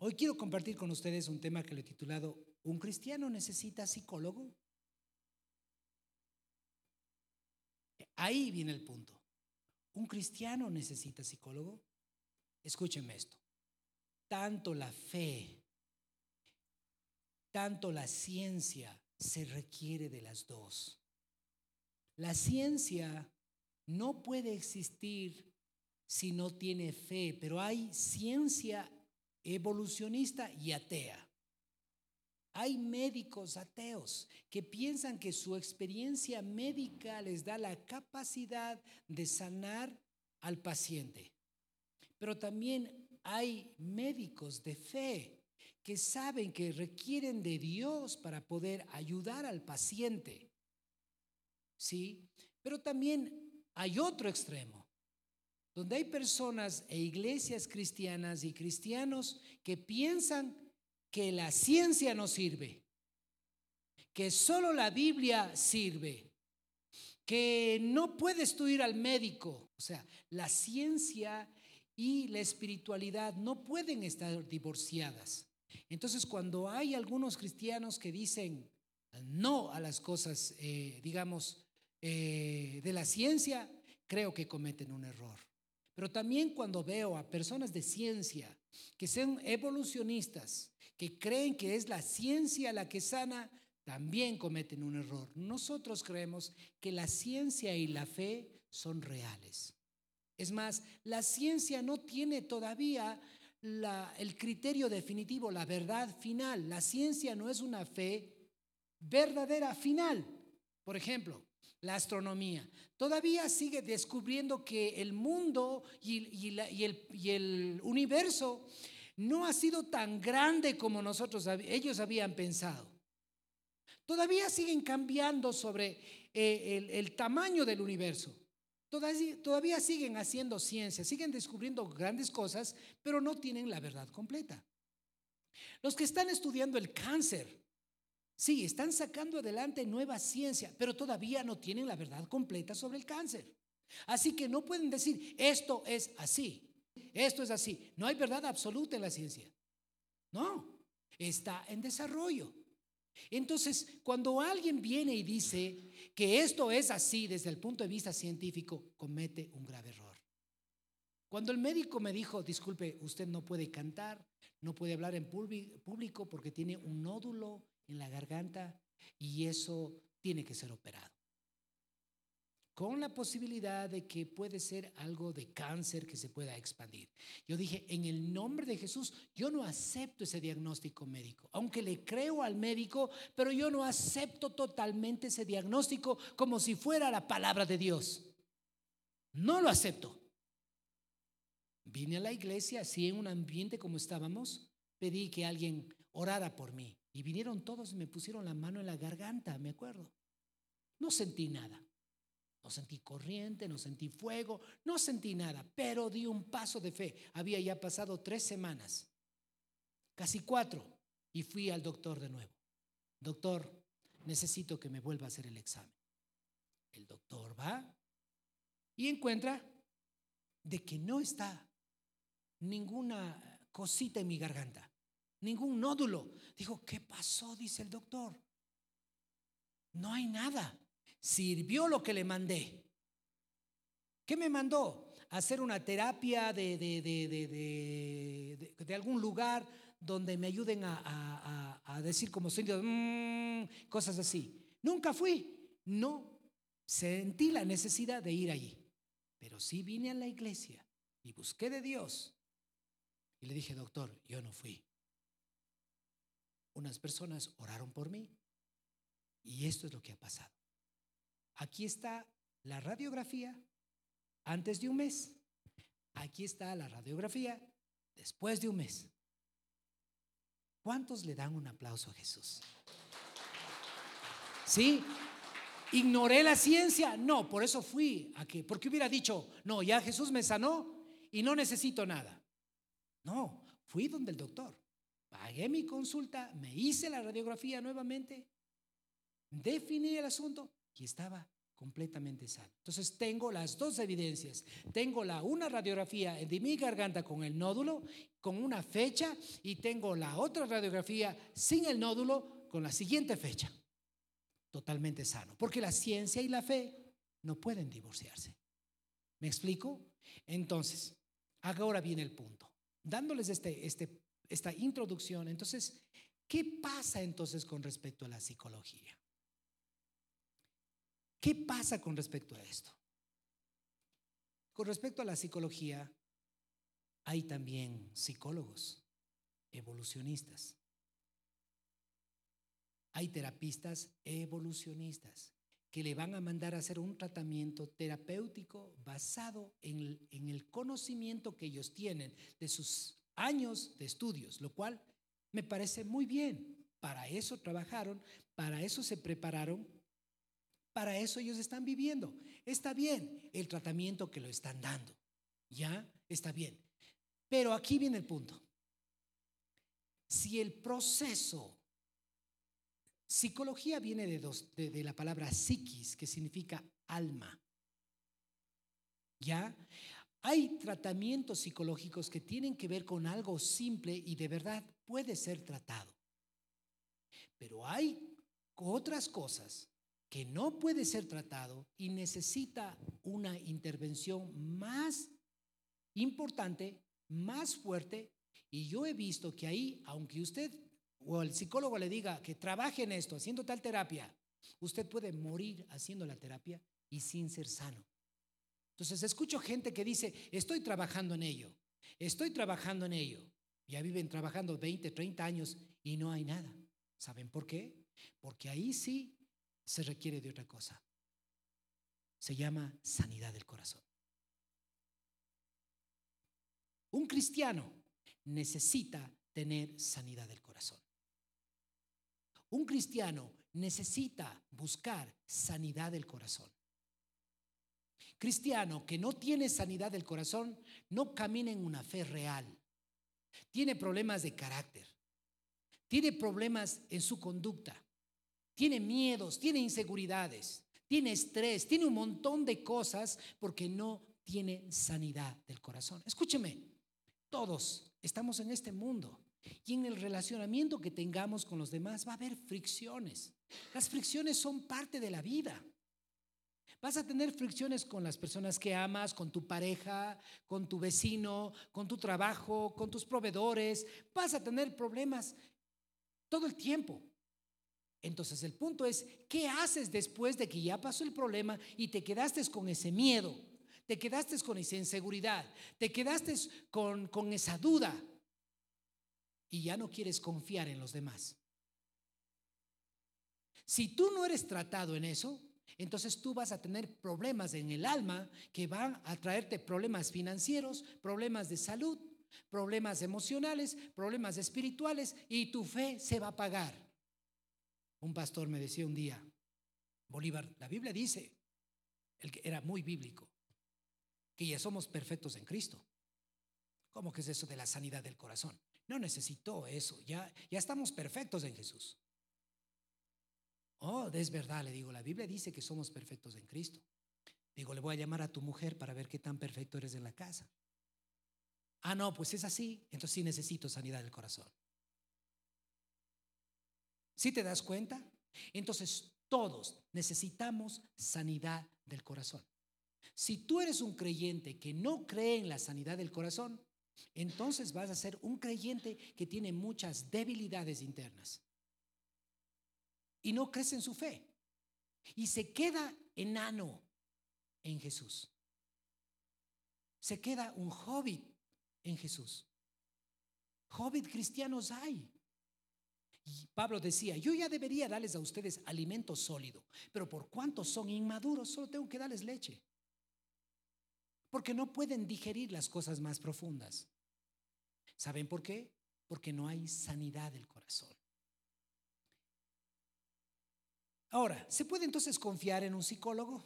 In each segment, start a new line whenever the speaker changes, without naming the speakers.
Hoy quiero compartir con ustedes un tema que le he titulado ¿Un cristiano necesita psicólogo? Ahí viene el punto. ¿Un cristiano necesita psicólogo? Escúchenme esto. Tanto la fe, tanto la ciencia se requiere de las dos. La ciencia no puede existir si no tiene fe, pero hay ciencia evolucionista y atea. Hay médicos ateos que piensan que su experiencia médica les da la capacidad de sanar al paciente. Pero también hay médicos de fe que saben que requieren de Dios para poder ayudar al paciente. ¿Sí? Pero también hay otro extremo, donde hay personas e iglesias cristianas y cristianos que piensan que la ciencia no sirve, que solo la Biblia sirve, que no puedes tú ir al médico. O sea, la ciencia y la espiritualidad no pueden estar divorciadas. Entonces, cuando hay algunos cristianos que dicen no a las cosas, eh, digamos, eh, de la ciencia, creo que cometen un error. Pero también cuando veo a personas de ciencia que sean evolucionistas, que creen que es la ciencia la que sana, también cometen un error. Nosotros creemos que la ciencia y la fe son reales. Es más, la ciencia no tiene todavía el criterio definitivo, la verdad final. La ciencia no es una fe verdadera final. Por ejemplo, la astronomía. Todavía sigue descubriendo que el mundo y, el, universo no ha sido tan grande como nosotros, ellos habían pensado. Todavía siguen cambiando sobre eh, el, tamaño del universo. Todavía, todavía siguen haciendo ciencia, siguen descubriendo grandes cosas, pero no tienen la verdad completa. Los que están estudiando el cáncer, Sí, están sacando adelante nueva ciencia, pero todavía no tienen la verdad completa sobre el cáncer. Así que no pueden decir, esto es así, esto es así. No hay verdad absoluta en la ciencia. No, está en desarrollo. Entonces, cuando alguien viene y dice que esto es así desde el punto de vista científico, comete un grave error. Cuando el médico me dijo, disculpe, usted no puede cantar, no puede hablar en público porque tiene un nódulo en la garganta y eso tiene que ser operado. Con la posibilidad de que puede ser algo de cáncer que se pueda expandir. Yo dije, en el nombre de Jesús, yo no acepto ese diagnóstico médico. Aunque le creo al médico, pero yo no acepto totalmente ese diagnóstico como si fuera la palabra de Dios. No lo acepto. Vine a la iglesia, así en un ambiente como estábamos, pedí que alguien orara por mí. Y vinieron todos y me pusieron la mano en la garganta, me acuerdo. No sentí nada. No sentí corriente, no sentí fuego, no sentí nada, pero di un paso de fe. Había ya pasado tres semanas, casi cuatro, y fui al doctor de nuevo. Doctor, necesito que me vuelva a hacer el examen. El doctor va y encuentra de que no está ninguna cosita en mi garganta ningún nódulo. Dijo, ¿qué pasó? Dice el doctor. No hay nada. Sirvió lo que le mandé. ¿Qué me mandó? Hacer una terapia de, de, de, algún lugar donde me ayuden a, decir como sonido, mm", cosas así. Nunca fui. No sentí la necesidad de ir allí. Pero sí vine a la iglesia y busqué de Dios. Y le dije, doctor, yo no fui unas personas oraron por mí. Y esto es lo que ha pasado. Aquí está la radiografía antes de un mes. Aquí está la radiografía después de un mes. ¿Cuántos le dan un aplauso a Jesús? ¿Sí? ¿Ignoré la ciencia? No, por eso fui a que, porque hubiera dicho, no, ya Jesús me sanó y no necesito nada. No, fui donde el doctor. Pagué mi consulta, me hice la radiografía nuevamente, definí el asunto y estaba completamente sano. Entonces tengo las dos evidencias. Tengo la una radiografía de mi garganta con el nódulo, con una fecha, y tengo la otra radiografía sin el nódulo con la siguiente fecha. Totalmente sano. Porque la ciencia y la fe no pueden divorciarse. ¿Me explico? Entonces, ahora viene el punto. Dándoles este, este, esta introducción, entonces, ¿qué pasa entonces con respecto a la psicología? ¿Qué pasa con respecto a esto? Con respecto a la psicología, hay también psicólogos, evolucionistas. Hay terapistas evolucionistas que le van a mandar a hacer un tratamiento terapéutico basado en el, conocimiento que ellos tienen de sus años de estudios, lo cual me parece muy bien. Para eso trabajaron, para eso se prepararon para eso ellos están viviendo. Está bien el tratamiento que lo están dando. ¿Ya? Está bien. Pero aquí viene el punto. Si el proceso, psicología viene de, la palabra psiquis, que significa alma. ¿Ya? Hay tratamientos psicológicos que tienen que ver con algo simple y de verdad puede ser tratado. Pero hay otras cosas que no puede ser tratado y necesita una intervención más importante, más fuerte. Y yo he visto que ahí, aunque usted o el psicólogo le diga que trabaje en esto, haciendo tal terapia, usted puede morir haciendo la terapia y sin ser sano. Entonces escucho gente que dice, estoy trabajando en ello, estoy trabajando en ello. Ya viven trabajando 20, 30 años y no hay nada. ¿Saben por qué? Porque ahí sí se requiere de otra cosa. Se llama sanidad del corazón. Un cristiano necesita tener sanidad del corazón. Un cristiano necesita buscar sanidad del corazón. Cristiano que no tiene sanidad del corazón no camina en una fe real. Tiene problemas de carácter. Tiene problemas en su conducta tiene miedos, tiene inseguridades, tiene estrés, tiene un montón de cosas porque no tiene sanidad del corazón. Escúcheme, todos estamos en este mundo y en el relacionamiento que tengamos con los demás va a haber fricciones. Las fricciones son parte de la vida. Vas a tener fricciones con las personas que amas, con tu pareja, con tu vecino, con tu trabajo, con tus proveedores. Vas a tener problemas todo el tiempo. Entonces el punto es, ¿qué haces después de que ya pasó el problema y te quedaste con ese miedo? Te quedaste con esa inseguridad, te quedaste con, con esa duda y ya no quieres confiar en los demás. Si tú no eres tratado en eso, entonces tú vas a tener problemas en el alma que van a traerte problemas financieros, problemas de salud, problemas emocionales, problemas espirituales y tu fe se va a apagar. Un pastor me decía un día, Bolívar, la Biblia dice, el que era muy bíblico, que ya somos perfectos en Cristo. ¿Cómo que es eso de la sanidad del corazón? No necesito eso, ya, ya estamos perfectos en Jesús. Oh, es verdad, le digo, la Biblia dice que somos perfectos en Cristo. Digo, le voy a llamar a tu mujer para ver qué tan perfecto eres en la casa. Ah, no, pues es así, entonces sí necesito sanidad del corazón. ¿Sí te das cuenta? Entonces todos necesitamos sanidad del corazón. Si tú eres un creyente que no cree en la sanidad del corazón, entonces vas a ser un creyente que tiene muchas debilidades internas. Y no crece en su fe. Y se queda enano en Jesús. Se queda un hobbit en Jesús. Hobbit cristianos hay. Pablo decía, yo ya debería darles a ustedes alimento sólido, pero por cuanto son inmaduros, solo tengo que darles leche. Porque no pueden digerir las cosas más profundas. ¿Saben por qué? Porque no hay sanidad del corazón. Ahora, ¿se puede entonces confiar en un psicólogo?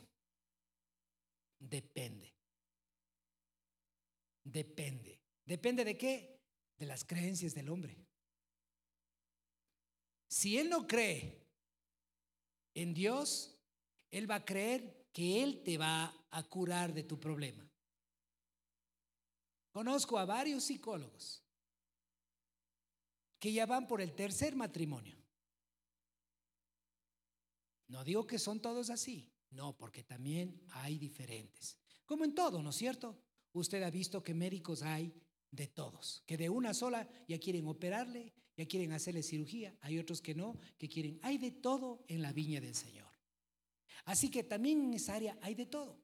Depende. Depende. ¿Depende de qué? De las creencias del hombre. Si él no cree en Dios, él va a creer que Él te va a curar de tu problema. Conozco a varios psicólogos que ya van por el tercer matrimonio. No digo que son todos así, no, porque también hay diferentes. Como en todo, ¿no es cierto? Usted ha visto que médicos hay de todos, que de una sola ya quieren operarle, ya quieren hacerle cirugía, hay otros que no, que quieren, hay de todo en la viña del Señor. Así que también en esa área hay de todo.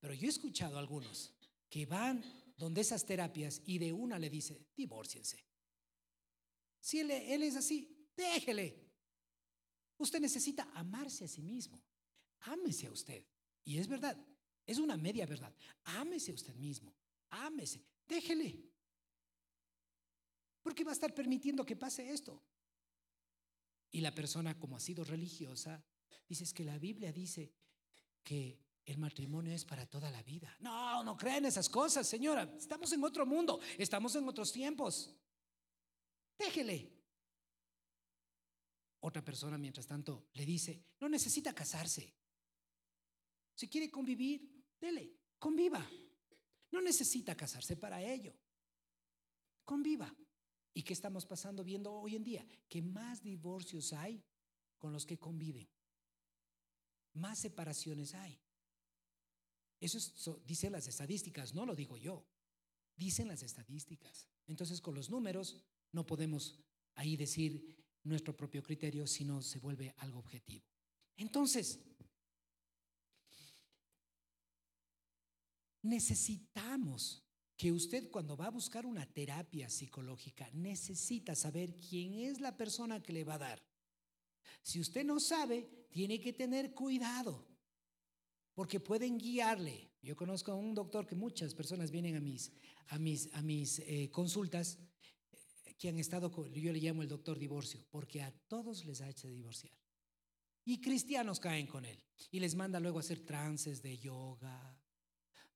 Pero yo he escuchado a algunos que van donde esas terapias y de una le dice, divórciense. Si él, él es así, déjele. Usted necesita amarse a sí mismo. Ámese a usted. Y es verdad, es una media verdad. Ámese a usted mismo. Ámese. Déjele. Porque va a estar permitiendo que pase esto. Y la persona, como ha sido religiosa, dice que la Biblia dice que el matrimonio es para toda la vida. No, no crean esas cosas, señora. Estamos en otro mundo, estamos en otros tiempos. Déjele. Otra persona, mientras tanto, le dice, no necesita casarse. Si quiere convivir, dele, conviva. No necesita casarse para ello. Conviva. ¿Y qué estamos pasando viendo hoy en día? Que más divorcios hay con los que conviven. Más separaciones hay. Eso dicen las estadísticas, no lo digo yo. Dicen las estadísticas. Entonces, con los números no podemos ahí decir nuestro propio criterio, sino se vuelve algo objetivo. Entonces, necesitamos que usted cuando va a buscar una terapia psicológica necesita saber quién es la persona que le va a dar. Si usted no sabe, tiene que tener cuidado, porque pueden guiarle. Yo conozco a un doctor que muchas personas vienen a mis, a mis, a mis eh, consultas que han estado, yo le llamo el doctor divorcio, porque a todos les ha hecho divorciar. Y cristianos caen con él y les manda luego a hacer trances de yoga,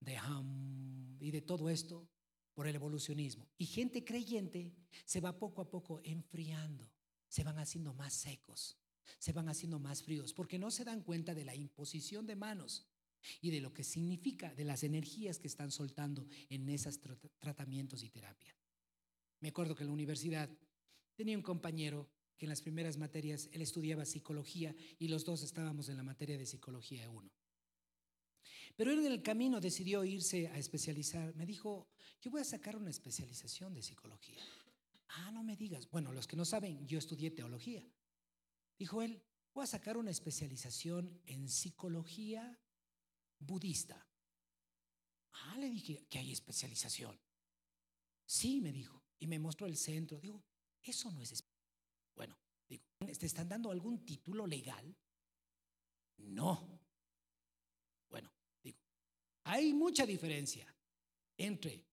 de ham y de todo esto por el evolucionismo. Y gente creyente se va poco a poco enfriando, se van haciendo más secos, se van haciendo más fríos, porque no se dan cuenta de la imposición de manos y de lo que significa, de las energías que están soltando en esos tratamientos y terapias. Me acuerdo que en la universidad tenía un compañero que en las primeras materias él estudiaba psicología y los dos estábamos en la materia de psicología 1. Pero él en el camino decidió irse a especializar. Me dijo, yo voy a sacar una especialización de psicología. Ah, no me digas. Bueno, los que no saben, yo estudié teología. Dijo él, voy a sacar una especialización en psicología budista. Ah, le dije, que hay especialización. Sí, me dijo. Y me mostró el centro. Digo, eso no es... Bueno, digo, ¿te están dando algún título legal? No. Hay mucha diferencia entre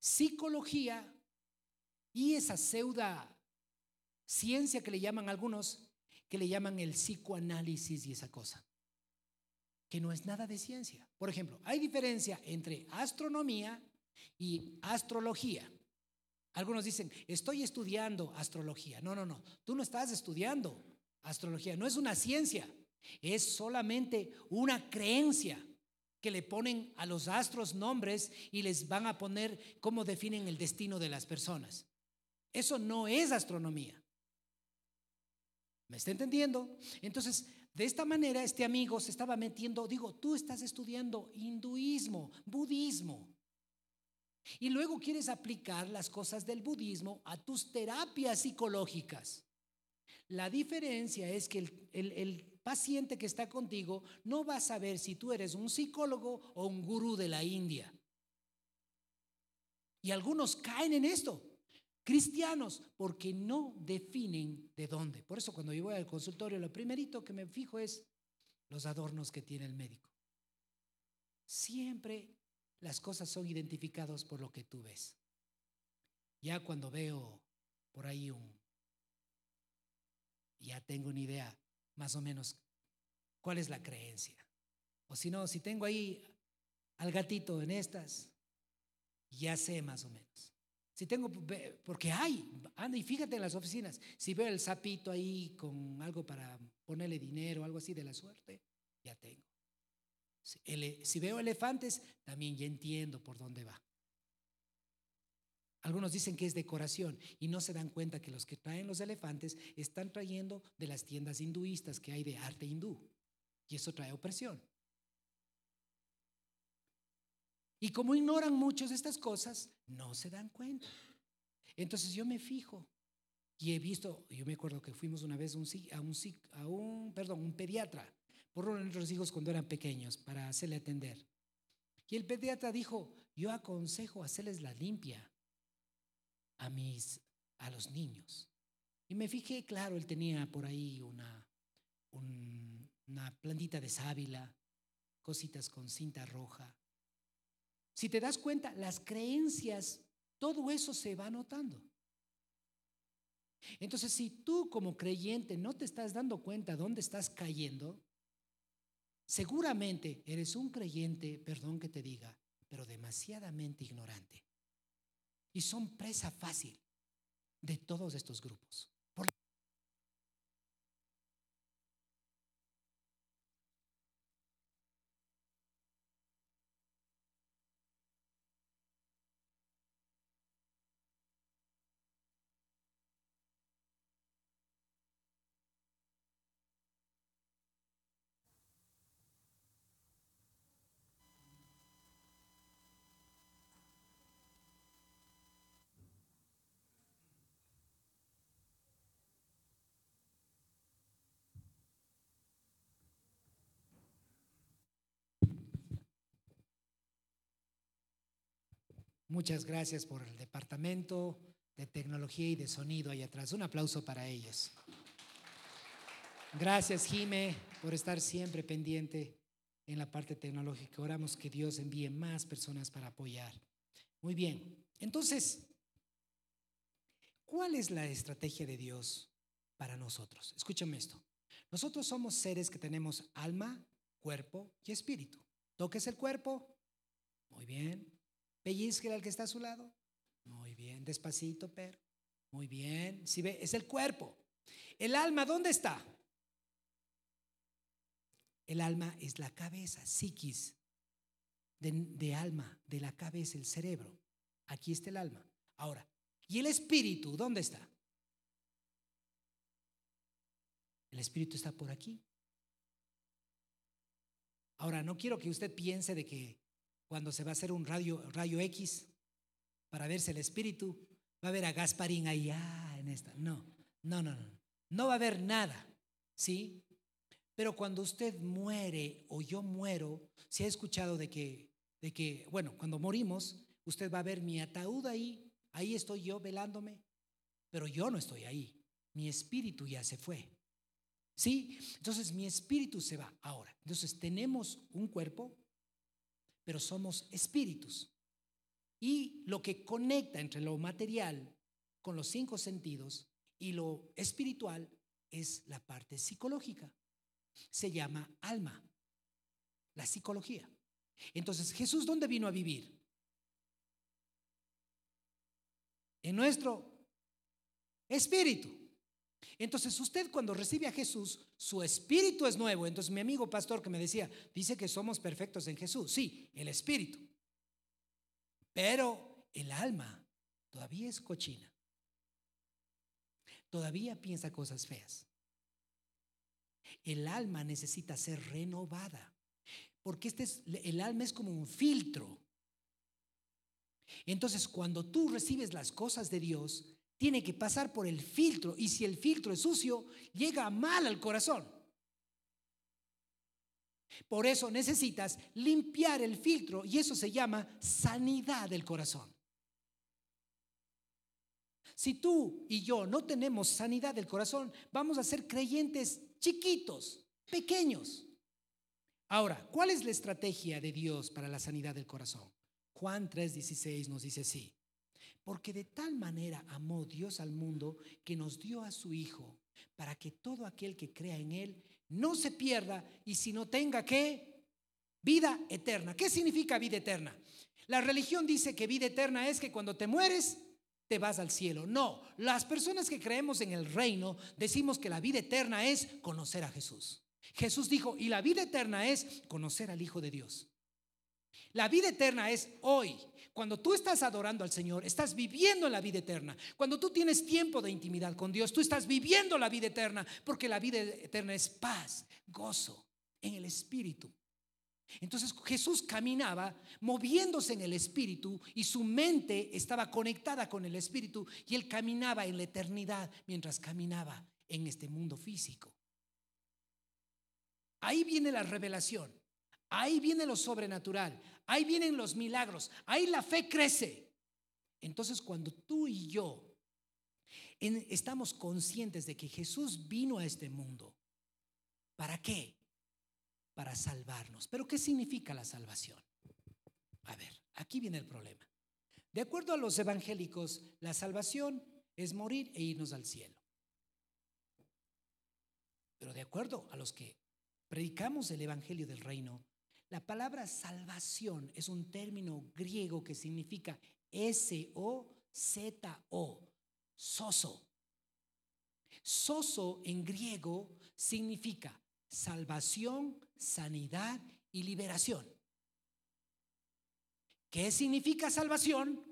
psicología y esa pseuda ciencia que le llaman algunos, que le llaman el psicoanálisis y esa cosa, que no es nada de ciencia. Por ejemplo, hay diferencia entre astronomía y astrología. Algunos dicen, estoy estudiando astrología. No, no, no, tú no estás estudiando astrología, no es una ciencia, es solamente una creencia que le ponen a los astros nombres y les van a poner cómo definen el destino de las personas. Eso no es astronomía. ¿Me está entendiendo? Entonces, de esta manera, este amigo se estaba metiendo, digo, tú estás estudiando hinduismo, budismo, y luego quieres aplicar las cosas del budismo a tus terapias psicológicas. La diferencia es que el, paciente que está contigo no va a saber si tú eres un psicólogo o un gurú de la India. Y algunos caen en esto, cristianos, porque no definen de dónde. Por eso cuando yo voy al consultorio, lo primerito que me fijo es los adornos que tiene el médico. Siempre las cosas son identificadas por lo que tú ves. Ya cuando veo por ahí un ya tengo una idea más o menos cuál es la creencia. O si no, si tengo ahí al gatito en estas, ya sé más o menos. Si tengo, porque hay, anda y fíjate en las oficinas, si veo el sapito ahí con algo para ponerle dinero, algo así de la suerte, ya tengo. Si veo elefantes, también ya entiendo por dónde va. Algunos dicen que es decoración y no se dan cuenta que los que traen los elefantes están trayendo de las tiendas hinduistas que hay de arte hindú. Y eso trae opresión. Y como ignoran muchos de estas cosas, no se dan cuenta. Entonces yo me fijo y he visto, yo me acuerdo que fuimos una vez a un, a a un pediatra uno de nuestros hijos cuando eran pequeños para hacerle atender. Y el pediatra dijo, yo aconsejo hacerles la limpia a mis a los niños. Y me fijé, claro, él tenía por ahí una, una plantita de sábila, cositas con cinta roja. Si te das cuenta, las creencias, todo eso se va notando. Entonces, si tú como creyente no te estás dando cuenta dónde estás cayendo, seguramente eres un creyente, perdón que te diga, pero demasiadamente ignorante. Y son presa fácil de todos estos grupos. Muchas gracias por el departamento de tecnología y de sonido ahí atrás. Un aplauso para ellos. Gracias, Jime, por estar siempre pendiente en la parte tecnológica. Oramos que Dios envíe más personas para apoyar. Muy bien. Entonces, ¿cuál es la estrategia de Dios para nosotros? Escúchame esto. Nosotros somos seres que tenemos alma, cuerpo y espíritu. ¿Toques el cuerpo? Muy bien. Pellizque al que está a su lado. Muy bien, despacito, pero. Muy bien. Si ve, es el cuerpo. El alma, ¿dónde está? El alma es la cabeza, psiquis, de, de, alma, de la cabeza, el cerebro. Aquí está el alma. Ahora, ¿y el espíritu dónde está? El espíritu está por aquí. Ahora, no quiero que usted piense de que cuando se va a hacer un rayo, rayo X para verse el espíritu, va a ver a Gasparín ahí, ah, en esta. No, no, no, no. No va a haber nada, ¿sí? Pero cuando usted muere o yo muero, se ha escuchado de que, de que, bueno, cuando morimos, usted va a ver mi ataúd ahí, ahí estoy yo velándome, pero yo no estoy ahí. Mi espíritu ya se fue. ¿Sí? Entonces mi espíritu se va ahora. Entonces tenemos un cuerpo, pero somos espíritus. Y lo que conecta entre lo material con los cinco sentidos y lo espiritual es la parte psicológica. Se llama alma, la psicología. Entonces, Jesús, ¿dónde vino a vivir? En nuestro espíritu. Entonces usted cuando recibe a Jesús, su espíritu es nuevo. Entonces mi amigo pastor que me decía, dice que somos perfectos en Jesús. Sí, el espíritu. Pero el alma todavía es cochina. Todavía piensa cosas feas. El alma necesita ser renovada. Porque este es, el alma es como un filtro. Entonces, cuando tú recibes las cosas de Dios, tiene que pasar por el filtro y si el filtro es sucio, llega mal al corazón. Por eso necesitas limpiar el filtro y eso se llama sanidad del corazón. Si tú y yo no tenemos sanidad del corazón, vamos a ser creyentes chiquitos, pequeños. Ahora, ¿cuál es la estrategia de Dios para la sanidad del corazón? Juan 3:16 nos dice así. Porque de tal manera amó Dios al mundo que nos dio a su Hijo, para que todo aquel que crea en Él no se pierda y si no tenga que vida eterna. ¿Qué significa vida eterna? La religión dice que vida eterna es que cuando te mueres te vas al cielo. No, las personas que creemos en el reino decimos que la vida eterna es conocer a Jesús. Jesús dijo, y la vida eterna es conocer al Hijo de Dios. La vida eterna es hoy. Cuando tú estás adorando al Señor, estás viviendo la vida eterna. Cuando tú tienes tiempo de intimidad con Dios, tú estás viviendo la vida eterna, porque la vida eterna es paz, gozo en el Espíritu. Entonces Jesús caminaba moviéndose en el Espíritu y su mente estaba conectada con el Espíritu y él caminaba en la eternidad mientras caminaba en este mundo físico. Ahí viene la revelación. Ahí viene lo sobrenatural, ahí vienen los milagros, ahí la fe crece. Entonces cuando tú y yo estamos conscientes de que Jesús vino a este mundo, ¿para qué? Para salvarnos. Pero ¿qué significa la salvación? A ver, aquí viene el problema. De acuerdo a los evangélicos, la salvación es morir e irnos al cielo. Pero de acuerdo a los que predicamos el Evangelio del Reino, la palabra salvación es un término griego que significa S-O-Z-O, soso. Soso en griego significa salvación, sanidad y liberación. ¿Qué significa salvación?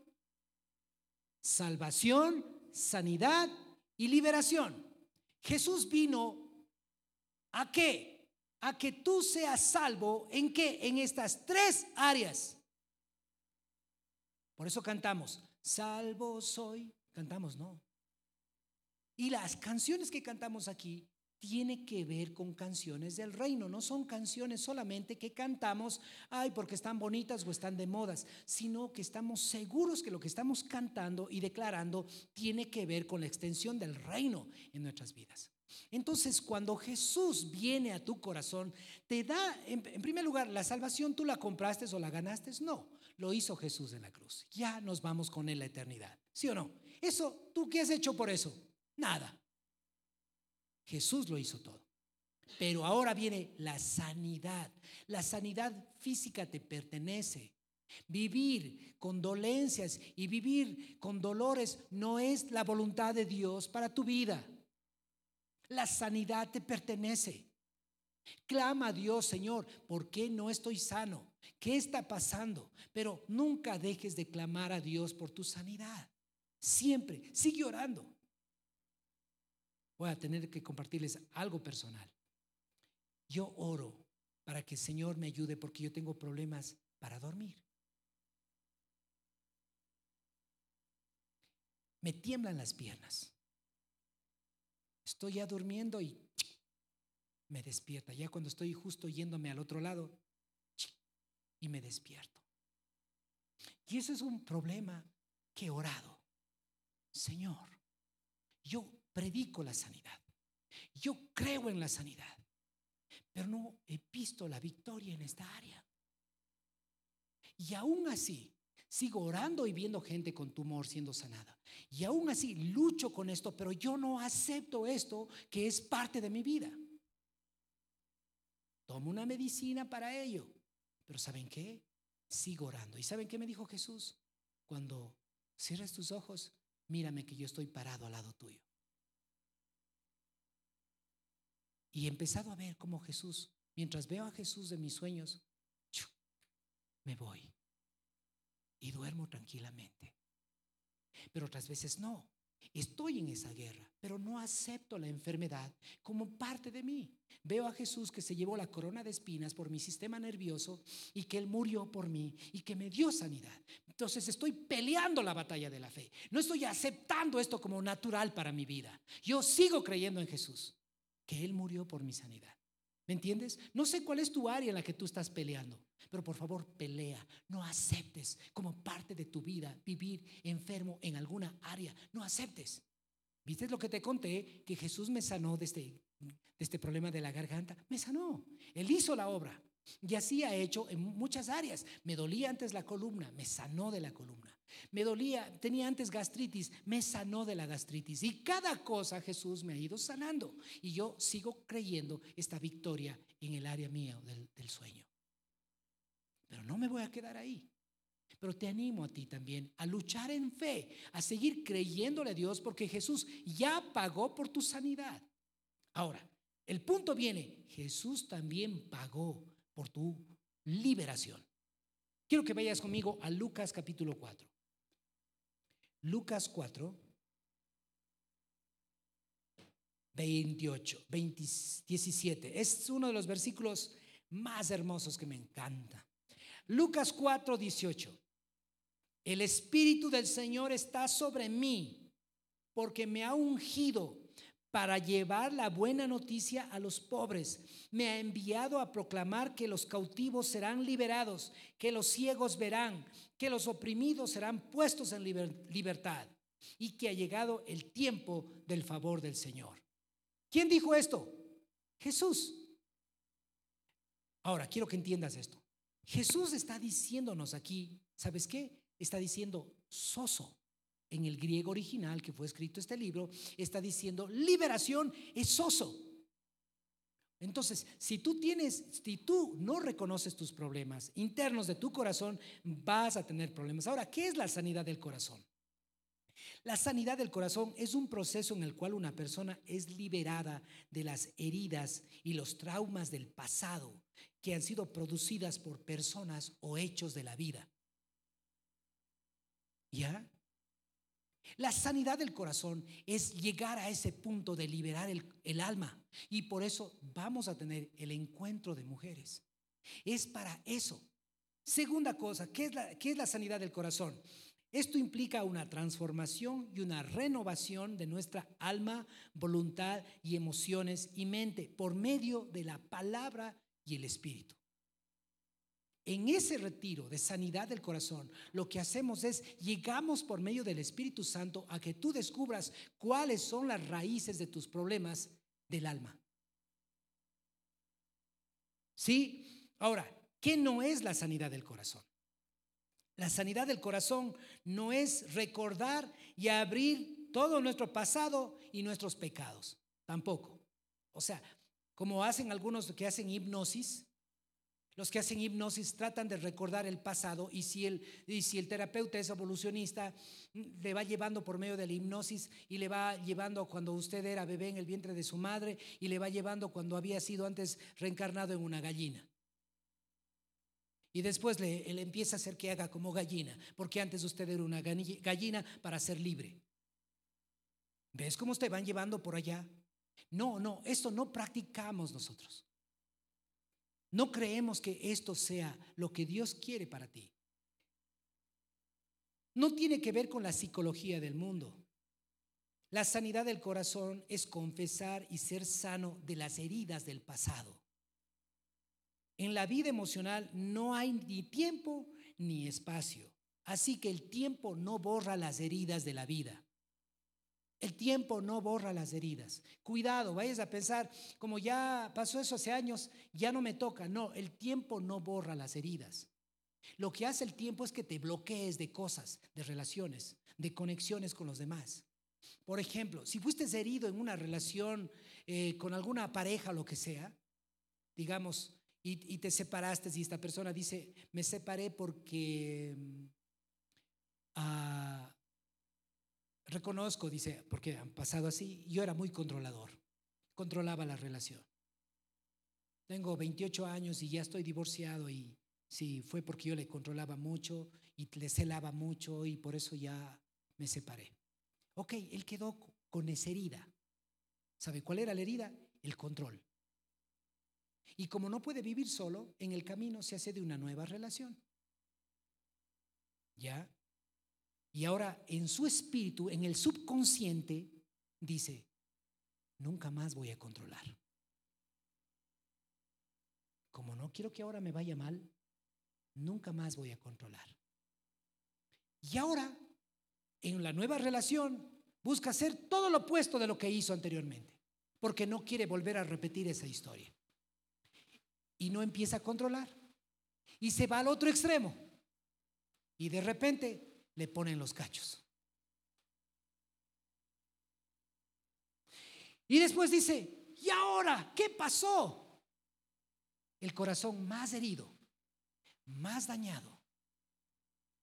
Salvación, sanidad y liberación. Jesús vino a qué? A que tú seas salvo en qué? En estas tres áreas. Por eso cantamos, salvo soy. Cantamos, ¿no? Y las canciones que cantamos aquí tiene que ver con canciones del reino, no son canciones solamente que cantamos, ay, porque están bonitas o están de modas, sino que estamos seguros que lo que estamos cantando y declarando tiene que ver con la extensión del reino en nuestras vidas. Entonces, cuando Jesús viene a tu corazón, te da, en, primer lugar, la salvación, ¿tú la compraste o la ganaste? No, lo hizo Jesús en la cruz. Ya nos vamos con él la eternidad. ¿Sí o no? Eso, ¿tú qué has hecho por eso? Nada. Jesús lo hizo todo. Pero ahora viene la sanidad. La sanidad física te pertenece. Vivir con dolencias y vivir con dolores no es la voluntad de Dios para tu vida. La sanidad te pertenece. Clama a Dios, Señor, ¿por qué no estoy sano? ¿Qué está pasando? Pero nunca dejes de clamar a Dios por tu sanidad. Siempre, sigue orando. Voy a tener que compartirles algo personal. Yo oro para que el Señor me ayude porque yo tengo problemas para dormir. Me tiemblan las piernas. Estoy ya durmiendo y me despierta. Ya cuando estoy justo yéndome al otro lado y me despierto. Y eso es un problema que he orado. Señor, yo predico la sanidad. Yo creo en la sanidad. Pero no he visto la victoria en esta área. Y aún así, Sigo orando y viendo gente con tumor siendo sanada. Y aún así lucho con esto, pero yo no acepto esto que es parte de mi vida. Tomo una medicina para ello. Pero ¿saben qué? Sigo orando. ¿Y saben qué me dijo Jesús? Cuando cierres tus ojos, mírame que yo estoy parado al lado tuyo. Y he empezado a ver cómo Jesús, mientras veo a Jesús de mis sueños, me voy y duermo tranquilamente. Pero otras veces no. Estoy en esa guerra, pero no acepto la enfermedad como parte de mí. Veo a Jesús que se llevó la corona de espinas por mi sistema nervioso y que Él murió por mí y que me dio sanidad. Entonces estoy peleando la batalla de la fe. No estoy aceptando esto como natural para mi vida. Yo sigo creyendo en Jesús, que Él murió por mi sanidad. ¿Me entiendes? No sé cuál es tu área en la que tú estás peleando, pero por favor pelea. No aceptes como parte de tu vida vivir enfermo en alguna área. No aceptes. ¿Viste lo que te conté? Que Jesús me sanó de este, de este problema de la garganta. Me sanó. Él hizo la obra. Y así ha hecho en muchas áreas. Me dolía antes la columna, me sanó de la columna. Me dolía, tenía antes gastritis, me sanó de la gastritis. Y cada cosa Jesús me ha ido sanando. Y yo sigo creyendo esta victoria en el área mía del, del sueño. Pero no me voy a quedar ahí. Pero te animo a ti también a luchar en fe, a seguir creyéndole a Dios porque Jesús ya pagó por tu sanidad. Ahora, El punto viene, Jesús también pagó por tu liberación. Quiero que vayas conmigo a Lucas capítulo 4. Lucas 4, 28, 17. Es uno de los versículos más hermosos que me encanta. Lucas 4, 18. El Espíritu del Señor está sobre mí porque me ha ungido para llevar la buena noticia a los pobres. Me ha enviado a proclamar que los cautivos serán liberados, que los ciegos verán, que los oprimidos serán puestos en libertad y que ha llegado el tiempo del favor del Señor. ¿Quién dijo esto? Jesús. Ahora, quiero que entiendas esto. Jesús está diciéndonos aquí, ¿sabes qué? Está diciendo soso en el griego original que fue escrito este libro, está diciendo liberación es oso. Entonces, si tú tienes, si tú no reconoces tus problemas internos de tu corazón, vas a tener problemas. Ahora, ¿qué es la sanidad del corazón? La sanidad del corazón es un proceso en el cual una persona es liberada de las heridas y los traumas del pasado que han sido producidas por personas o hechos de la vida. ¿Ya? La sanidad del corazón es llegar a ese punto de liberar el, alma. Y por eso vamos a tener el encuentro de mujeres. Es para eso. Segunda cosa, ¿qué es la, qué es la sanidad del corazón? Esto implica una transformación y una renovación de nuestra alma, voluntad y emociones y mente por medio de la palabra y el espíritu. En ese retiro de sanidad del corazón, lo que hacemos es, llegamos por medio del Espíritu Santo a que tú descubras cuáles son las raíces de tus problemas del alma. ¿Sí? Ahora, ¿qué no es la sanidad del corazón? La sanidad del corazón no es recordar y abrir todo nuestro pasado y nuestros pecados. Tampoco. O sea, como hacen algunos que hacen hipnosis, los que hacen hipnosis tratan de recordar el pasado y si el, si el terapeuta es evolucionista, le va llevando por medio de la hipnosis y le va llevando cuando usted era bebé en el vientre de su madre y le va llevando cuando había sido antes reencarnado en una gallina. Y después le, empieza a hacer que haga como gallina, porque antes usted era una gallina para ser libre. ¿Ves cómo usted van llevando por allá? No, no, esto no practicamos nosotros. No creemos que esto sea lo que Dios quiere para ti. No tiene que ver con la psicología del mundo. La sanidad del corazón es confesar y ser sano de las heridas del pasado. En la vida emocional no hay ni tiempo ni espacio. Así que el tiempo no borra las heridas de la vida. El tiempo no borra las heridas. Cuidado, vayas a pensar, como ya pasó eso hace años, ya no me toca. No, el tiempo no borra las heridas. Lo que hace el tiempo es que te bloquees de cosas, de relaciones, de conexiones con los demás. Por ejemplo, si fuiste herido en una relación eh, con alguna pareja lo que sea, digamos, y, te separaste y esta persona dice, me separé porque... Mm, ah, Reconozco, dice, porque han pasado así, yo era muy controlador, controlaba la relación. Tengo 28 años y ya estoy divorciado y sí, fue porque yo le controlaba mucho y le celaba mucho y por eso ya me separé. Ok, él quedó con esa herida. ¿Sabe cuál era la herida? El control. Y como no puede vivir solo, en el camino se hace de una nueva relación. ¿Ya? Y ahora en su espíritu, en el subconsciente, dice, nunca más voy a controlar. Como no quiero que ahora me vaya mal, nunca más voy a controlar. Y ahora, en la nueva relación, busca hacer todo lo opuesto de lo que hizo anteriormente, porque no quiere volver a repetir esa historia. Y no empieza a controlar. Y se va al otro extremo. Y de repente le ponen los cachos. Y después dice, ¿y ahora qué pasó? El corazón más herido, más dañado.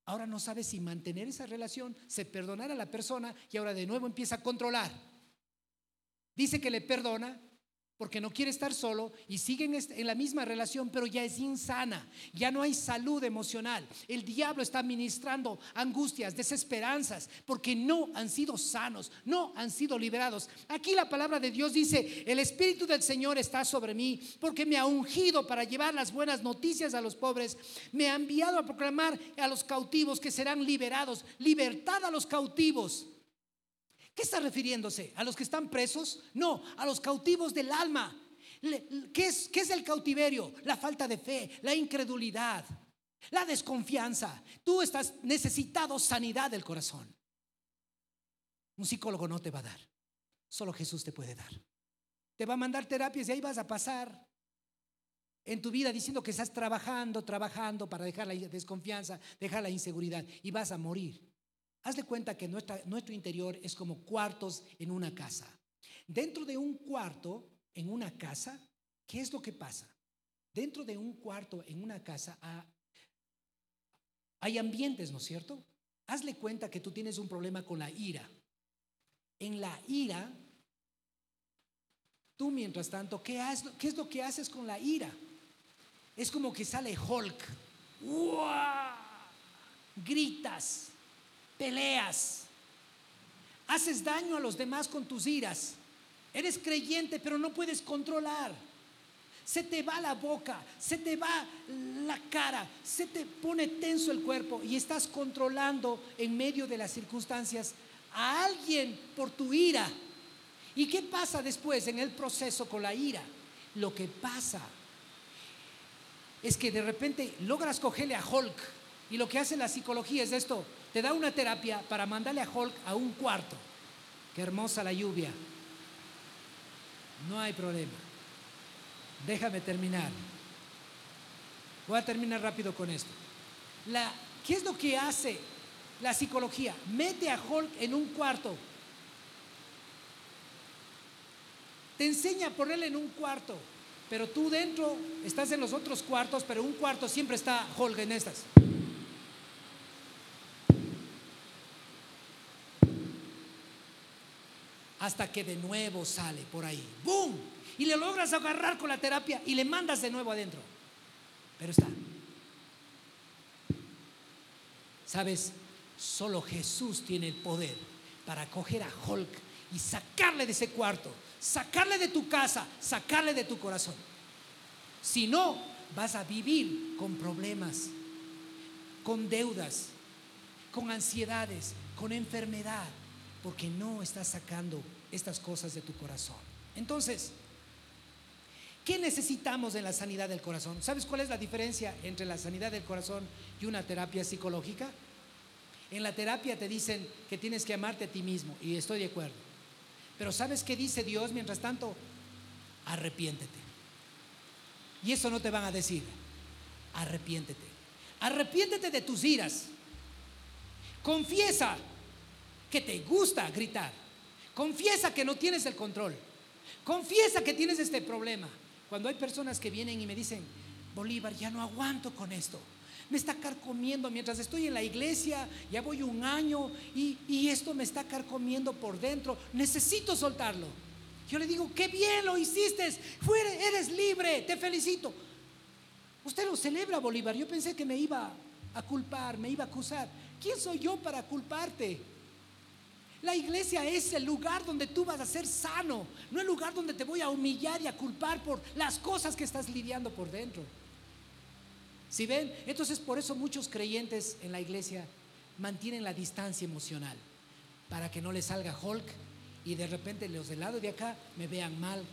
Ahora no sabe si mantener esa relación, se perdonar a la persona y ahora de nuevo empieza a controlar. Dice que le perdona porque no quiere estar solo y siguen en la misma relación, pero ya es insana, ya no hay salud emocional. El diablo está administrando angustias, desesperanzas, porque no han sido sanos, no han sido liberados. Aquí la palabra de Dios dice, el Espíritu del Señor está sobre mí, porque me ha ungido para llevar las buenas noticias a los pobres, me ha enviado a proclamar a los cautivos que serán liberados, libertad a los cautivos ¿Qué está refiriéndose? ¿A los que están presos? No, a los cautivos del alma. ¿Qué es, ¿Qué es el cautiverio? La falta de fe, la incredulidad, la desconfianza. Tú estás necesitado sanidad del corazón. Un psicólogo no te va a dar. Solo Jesús te puede dar. Te va a mandar terapias y ahí vas a pasar en tu vida diciendo que estás trabajando, trabajando para dejar la desconfianza, dejar la inseguridad y vas a morir. Haz de cuenta que nuestro interior es como cuartos en una casa. Dentro de un cuarto, en una casa, ¿qué es lo que pasa? Dentro de un cuarto, en una casa, hay ambientes, ¿no es cierto? Hazle cuenta que tú tienes un problema con la ira. En la ira, tú mientras tanto, ¿qué, qué es lo que haces con la ira? Es como que sale Hulk. Gritas peleas, haces daño a los demás con tus iras, eres creyente pero no puedes controlar. Se te va la boca, se te va la cara, se te pone tenso el cuerpo y estás controlando en medio de las circunstancias a alguien por tu ira. ¿Y qué pasa después en el proceso con la ira? Lo que pasa es que de repente logras cogerle a Hulk y lo que hace la psicología es esto, te da una terapia para mandarle a Hulk a un cuarto. Qué hermosa la lluvia. No hay problema. Déjame terminar. Voy a terminar rápido con esto. La, ¿Qué es lo que hace la psicología? Mete a Hulk en un cuarto. Te enseña a ponerle en un cuarto. Pero tú dentro estás en los otros cuartos, pero un cuarto siempre está Hulk en estas. Hasta que de nuevo sale por ahí. ¡Bum! Y le logras agarrar con la terapia y le mandas de nuevo adentro. Pero está. ¿Sabes? Solo Jesús tiene el poder para coger a Hulk y sacarle de ese cuarto, sacarle de tu casa, sacarle de tu corazón. Si no, vas a vivir con problemas, con deudas, con ansiedades, con enfermedad, porque no estás sacando estas cosas de tu corazón. Entonces, ¿qué necesitamos en la sanidad del corazón? ¿Sabes cuál es la diferencia entre la sanidad del corazón y una terapia psicológica? En la terapia te dicen que tienes que amarte a ti mismo y estoy de acuerdo. Pero ¿sabes qué dice Dios mientras tanto? Arrepiéntete. Y eso no te van a decir. Arrepiéntete. Arrepiéntete de tus iras. Confiesa que te gusta gritar. Confiesa que no tienes el control. Confiesa que tienes este problema. Cuando hay personas que vienen y me dicen, Bolívar, ya no aguanto con esto. Me está carcomiendo mientras estoy en la iglesia, ya voy un año y, y esto me está carcomiendo por dentro. Necesito soltarlo. Yo le digo, qué bien lo hiciste, eres libre, te felicito. Usted lo celebra, Bolívar. Yo pensé que me iba a culpar, me iba a acusar. ¿Quién soy yo para culparte? La iglesia es el lugar donde tú vas a ser sano, no el lugar donde te voy a humillar y a culpar por las cosas que estás lidiando por dentro. Si ven? Entonces por eso muchos creyentes en la iglesia mantienen la distancia emocional, para que no les salga Hulk y de repente los del lado de acá me vean mal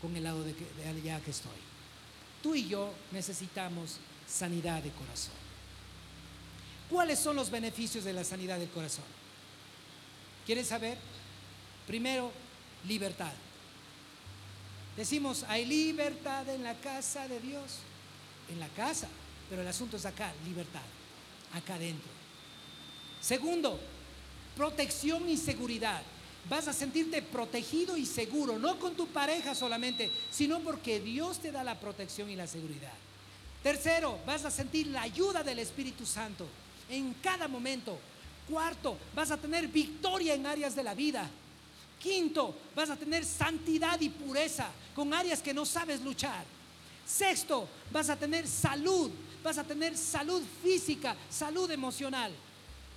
con el lado de, de allá que estoy. Tú y yo necesitamos sanidad de corazón. ¿Cuáles son los beneficios de la sanidad del corazón? ¿Quieren saber? Primero, libertad. Decimos, hay libertad en la casa de Dios. En la casa, pero el asunto es acá, libertad, acá adentro. Segundo, protección y seguridad. Vas a sentirte protegido y seguro, no con tu pareja solamente, sino porque Dios te da la protección y la seguridad. Tercero, vas a sentir la ayuda del Espíritu Santo en cada momento. Cuarto, vas a tener victoria en áreas de la vida Quinto, vas a tener santidad y pureza con áreas que no sabes luchar. Sexto, vas a tener salud, vas a tener salud física, salud emocional.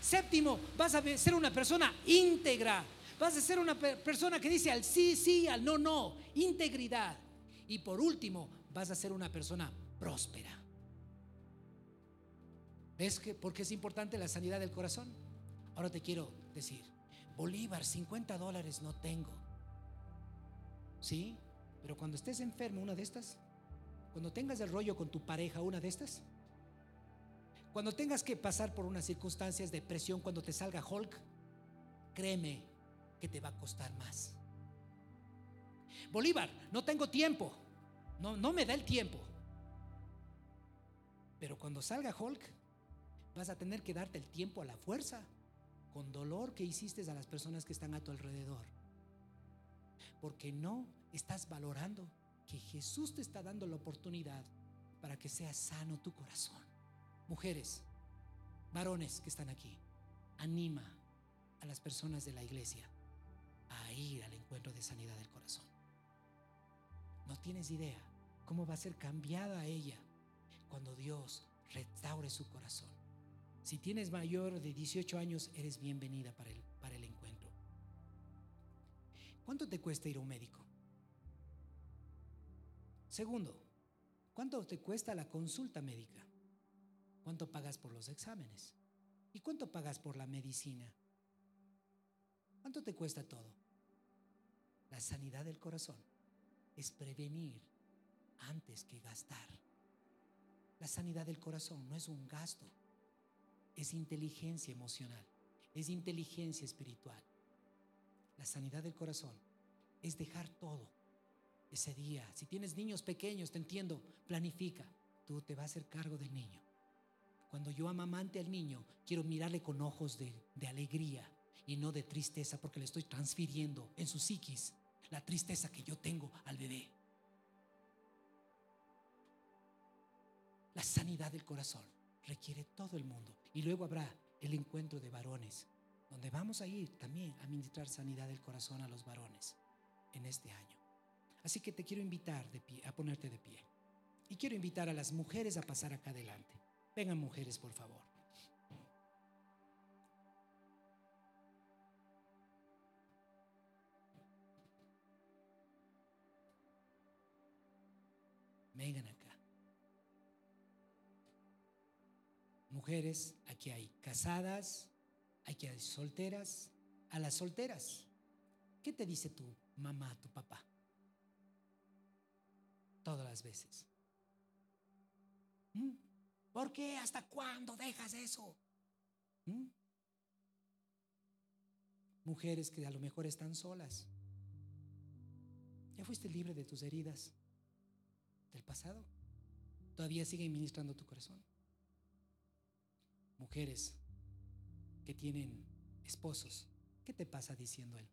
Séptimo, vas a ser una persona íntegra. Vas a ser una persona que dice al sí, sí, al no, no. Integridad. Y por último, vas a ser una persona próspera. ¿Ves que por qué es importante la sanidad del corazón? Ahora te quiero decir, Bolívar, 50 dólares no tengo. ¿Sí? Pero cuando estés enfermo, una de estas, cuando tengas el rollo con tu pareja, una de estas, cuando tengas que pasar por unas circunstancias de presión, cuando te salga Hulk, créeme que te va a costar más. Bolívar, no tengo tiempo. No, no me da el tiempo. Pero cuando salga Hulk, vas a tener que darte el tiempo a la fuerza con dolor que hiciste a las personas que están a tu alrededor. Porque no estás valorando que Jesús te está dando la oportunidad para que sea sano tu corazón. Mujeres, varones que están aquí, anima a las personas de la iglesia a ir al encuentro de sanidad del corazón. No tienes idea cómo va a ser cambiada ella cuando Dios restaure su corazón. Si tienes mayor de 18 años, eres bienvenida para el, para el encuentro. ¿Cuánto te cuesta ir a un médico? Segundo, ¿cuánto te cuesta la consulta médica? ¿Cuánto pagas por los exámenes? ¿Y cuánto pagas por la medicina? ¿Cuánto te cuesta todo? La sanidad del corazón es prevenir antes que gastar. La sanidad del corazón no es un gasto, es inteligencia emocional, es inteligencia espiritual. La sanidad del corazón es dejar todo ese día. Si tienes niños pequeños, te entiendo, planifica. Tú te vas a hacer cargo del niño. Cuando yo amamante al niño, quiero mirarle con ojos de, alegría y no de tristeza porque le estoy transfiriendo en su psiquis la tristeza que yo tengo al bebé. La sanidad del corazón requiere todo el mundo. Y luego habrá el encuentro de varones, donde vamos a ir también a ministrar sanidad del corazón a los varones en este año. Así que te quiero invitar a ponerte de pie. Y quiero invitar a las mujeres a pasar acá adelante. Vengan mujeres, por favor. Vengan acá. Mujeres, aquí hay casadas, aquí hay solteras. A las solteras, ¿qué te dice tu mamá, tu papá? Todas las veces. ¿Mm? ¿Por qué? ¿Hasta cuándo dejas eso? ¿Mm? Mujeres que a lo mejor están solas. ¿Ya fuiste libre de tus heridas del pasado? ¿Todavía siguen ministrando tu corazón? Mujeres que tienen esposos, ¿qué te pasa diciendo él?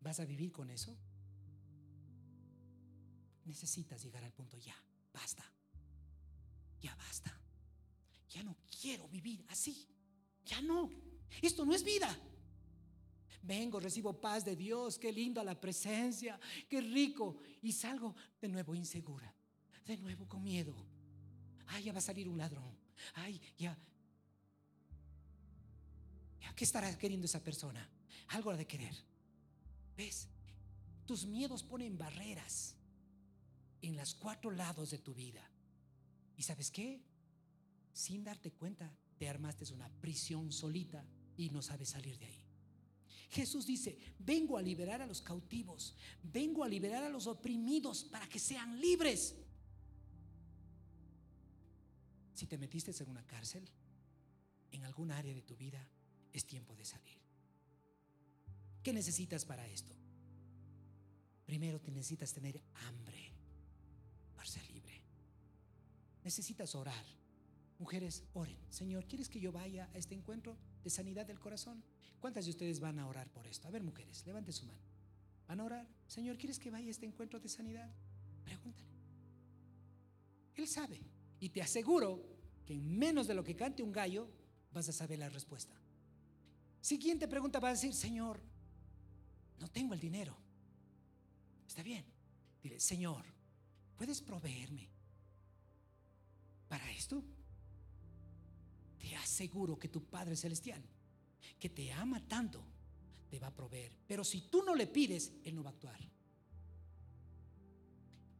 ¿Vas a vivir con eso? Necesitas llegar al punto, ya, basta, ya basta, ya no quiero vivir así, ya no, esto no es vida. Vengo, recibo paz de Dios, qué linda la presencia, qué rico, y salgo de nuevo insegura, de nuevo con miedo, ay, ya va a salir un ladrón, ay, ya. ¿Ya qué estará queriendo esa persona? Algo de querer. ¿Ves? Tus miedos ponen barreras en los cuatro lados de tu vida. ¿Y sabes qué? Sin darte cuenta, te armaste una prisión solita y no sabes salir de ahí. Jesús dice, vengo a liberar a los cautivos, vengo a liberar a los oprimidos para que sean libres. Si te metiste en una cárcel, en algún área de tu vida, es tiempo de salir. ¿Qué necesitas para esto? Primero te necesitas tener hambre para ser libre. Necesitas orar. Mujeres, oren. Señor, ¿quieres que yo vaya a este encuentro de sanidad del corazón? ¿Cuántas de ustedes van a orar por esto? A ver, mujeres, levante su mano. ¿Van a orar? Señor, ¿quieres que vaya a este encuentro de sanidad? Pregúntale. Él sabe. Y te aseguro que en menos de lo que cante un gallo vas a saber la respuesta. Siguiente pregunta va a decir, Señor, no tengo el dinero. Está bien. Dile, Señor, ¿puedes proveerme para esto? Te aseguro que tu Padre Celestial, que te ama tanto, te va a proveer. Pero si tú no le pides, Él no va a actuar.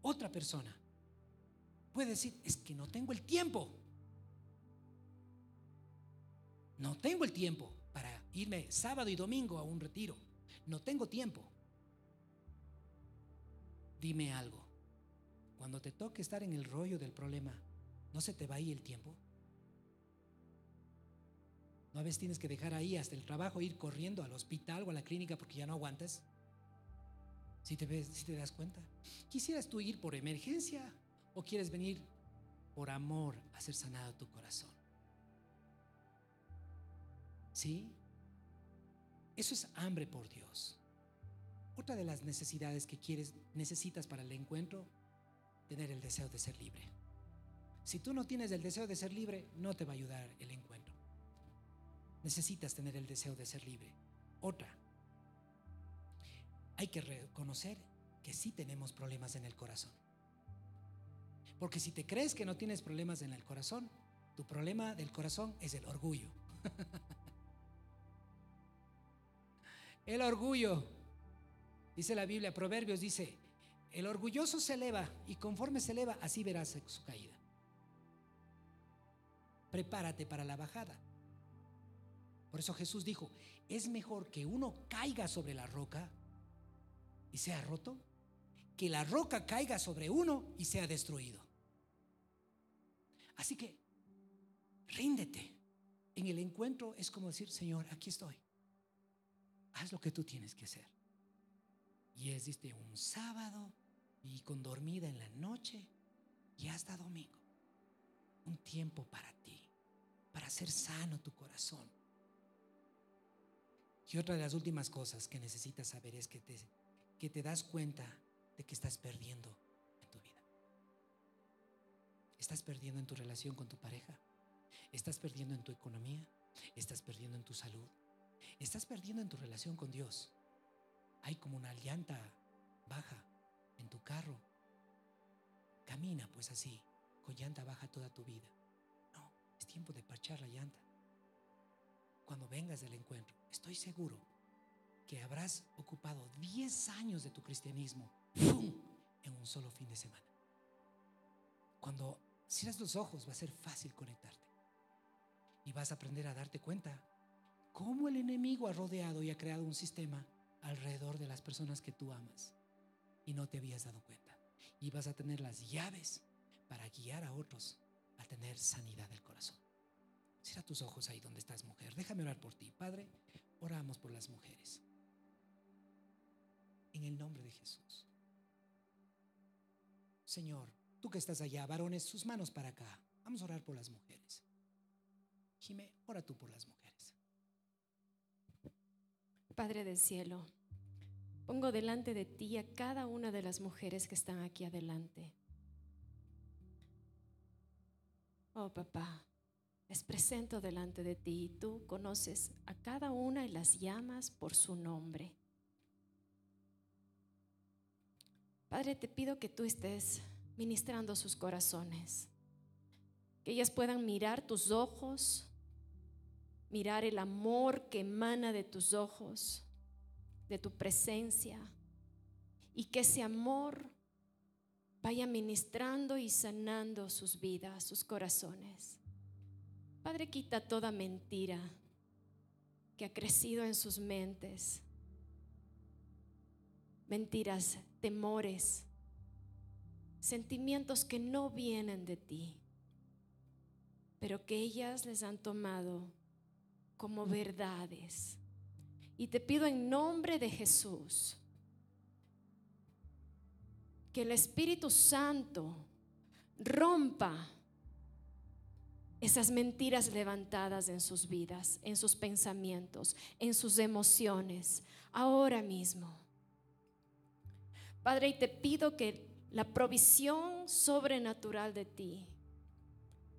Otra persona puede decir, es que no tengo el tiempo. No tengo el tiempo para irme sábado y domingo a un retiro. No tengo tiempo. Dime algo. Cuando te toque estar en el rollo del problema, ¿no se te va ahí el tiempo? ¿No a veces tienes que dejar ahí hasta el trabajo, ir corriendo al hospital o a la clínica porque ya no aguantas? Si te ves, si te das cuenta. ¿Quisieras tú ir por emergencia o quieres venir por amor a ser sanado tu corazón? ¿Sí? Eso es hambre por Dios. Otra de las necesidades que quieres, necesitas para el encuentro, tener el deseo de ser libre. Si tú no tienes el deseo de ser libre, no te va a ayudar el encuentro. Necesitas tener el deseo de ser libre. Otra, hay que reconocer que sí tenemos problemas en el corazón. Porque si te crees que no tienes problemas en el corazón, tu problema del corazón es el orgullo. El orgullo, dice la Biblia, Proverbios dice, el orgulloso se eleva y conforme se eleva, así verás su caída. Prepárate para la bajada. Por eso Jesús dijo, es mejor que uno caiga sobre la roca y sea roto, que la roca caiga sobre uno y sea destruido. Así que, ríndete. En el encuentro es como decir, Señor, aquí estoy haz lo que tú tienes que hacer. Y es un sábado y con dormida en la noche y hasta domingo. Un tiempo para ti, para hacer sano tu corazón. Y otra de las últimas cosas que necesitas saber es que te, que te das cuenta de que estás perdiendo. Estás perdiendo en tu relación con tu pareja. Estás perdiendo en tu economía. Estás perdiendo en tu salud. Estás perdiendo en tu relación con Dios. Hay como una llanta baja en tu carro. Camina pues así, con llanta baja toda tu vida. No, es tiempo de parchar la llanta. Cuando vengas del encuentro, estoy seguro que habrás ocupado 10 años de tu cristianismo en un solo fin de semana. Cuando cierras los ojos va a ser fácil conectarte y vas a aprender a darte cuenta cómo el enemigo ha rodeado y ha creado un sistema alrededor de las personas que tú amas y no te habías dado cuenta. Y vas a tener las llaves para guiar a otros a tener sanidad del corazón. Cierra tus ojos ahí donde estás, mujer. Déjame orar por ti. Padre, oramos por las mujeres. En el nombre de Jesús. Señor, tú que estás allá, varones, sus manos para acá. Vamos a orar por las mujeres. Jimé, ora tú por las mujeres.
Padre del cielo, pongo delante de ti a cada una de las mujeres que están aquí adelante. Oh papá, les presento delante de ti y tú conoces a cada una y las llamas por su nombre. Padre, te pido que tú estés ministrando sus corazones, que ellas puedan mirar tus ojos, mirar el amor que emana de tus ojos, de tu presencia, y que ese amor vaya ministrando y sanando sus vidas, sus corazones. Padre, quita toda mentira que ha crecido en sus mentes, mentiras, temores, sentimientos que no vienen de ti, pero que ellas les han tomado como verdades. Y te pido en nombre de Jesús que el Espíritu Santo rompa esas mentiras levantadas en sus vidas, en sus pensamientos, en sus emociones, ahora mismo. Padre, y te pido que la provisión sobrenatural de ti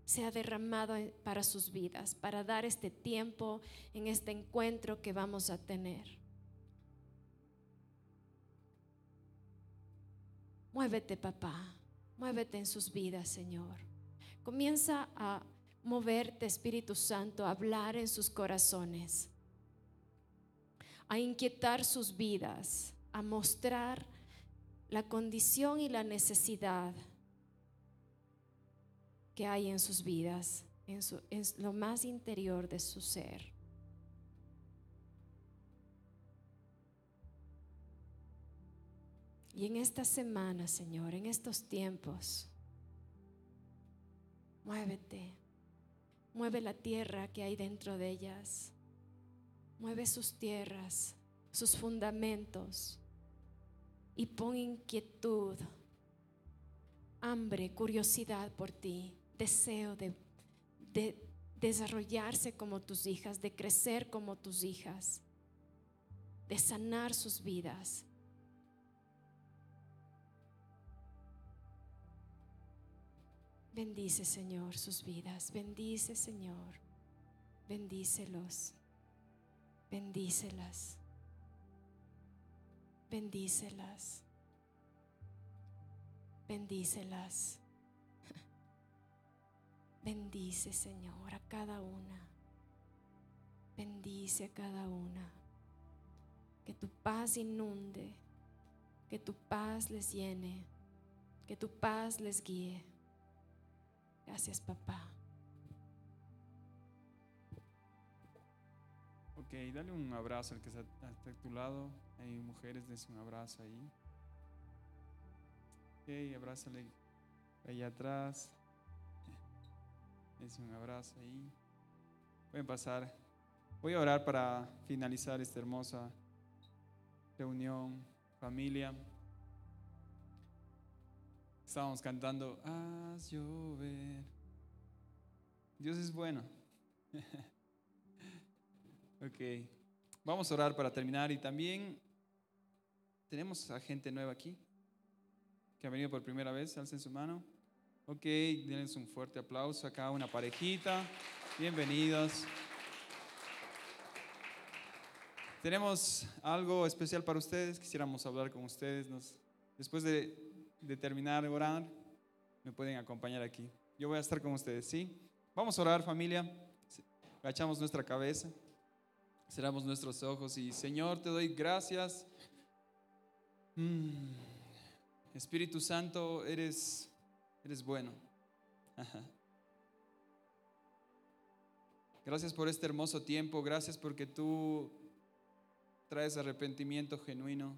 sea derramado en- para sus vidas, para dar este tiempo en este encuentro que vamos a tener. Muévete, papá. Muévete en sus vidas, Señor. Comienza a moverte, Espíritu Santo, a hablar en sus corazones, a inquietar sus vidas, a mostrar la condición y la necesidad que hay en sus vidas, en, su- en lo más interior de su ser. Y en esta semana, Señor, en estos tiempos, muévete, mueve la tierra que hay dentro de ellas, mueve sus tierras, sus fundamentos y pon inquietud, hambre, curiosidad por ti, deseo de, de desarrollarse como tus hijas, de crecer como tus hijas, de sanar sus vidas. Bendice, Señor, sus vidas. Bendice, Señor. Bendícelos. Bendícelas. Bendícelas. Bendícelas. Bendice, Señor, a cada una. Bendice a cada una. Que tu paz inunde. Que tu paz les llene. Que tu paz les guíe. Gracias, papá.
Ok, dale un abrazo al que está a tu lado. Hay mujeres, des un abrazo ahí. Ok, abrázale allá atrás. Es un abrazo ahí. Pueden pasar. Voy a orar para finalizar esta hermosa reunión, familia. Estábamos cantando, haz llover. Dios es bueno. ok, vamos a orar para terminar y también tenemos a gente nueva aquí que ha venido por primera vez, alcen su mano. Ok, denles un fuerte aplauso acá, una parejita. Bienvenidos. Tenemos algo especial para ustedes, quisiéramos hablar con ustedes. Nos- después de, terminar de orar, me pueden acompañar aquí. Yo voy a estar con ustedes, ¿sí? Vamos a orar familia, agachamos nuestra cabeza, cerramos nuestros ojos y Señor, te doy gracias. Mm. Espíritu Santo, eres, eres bueno. Gracias por este hermoso tiempo, gracias porque tú traes arrepentimiento genuino.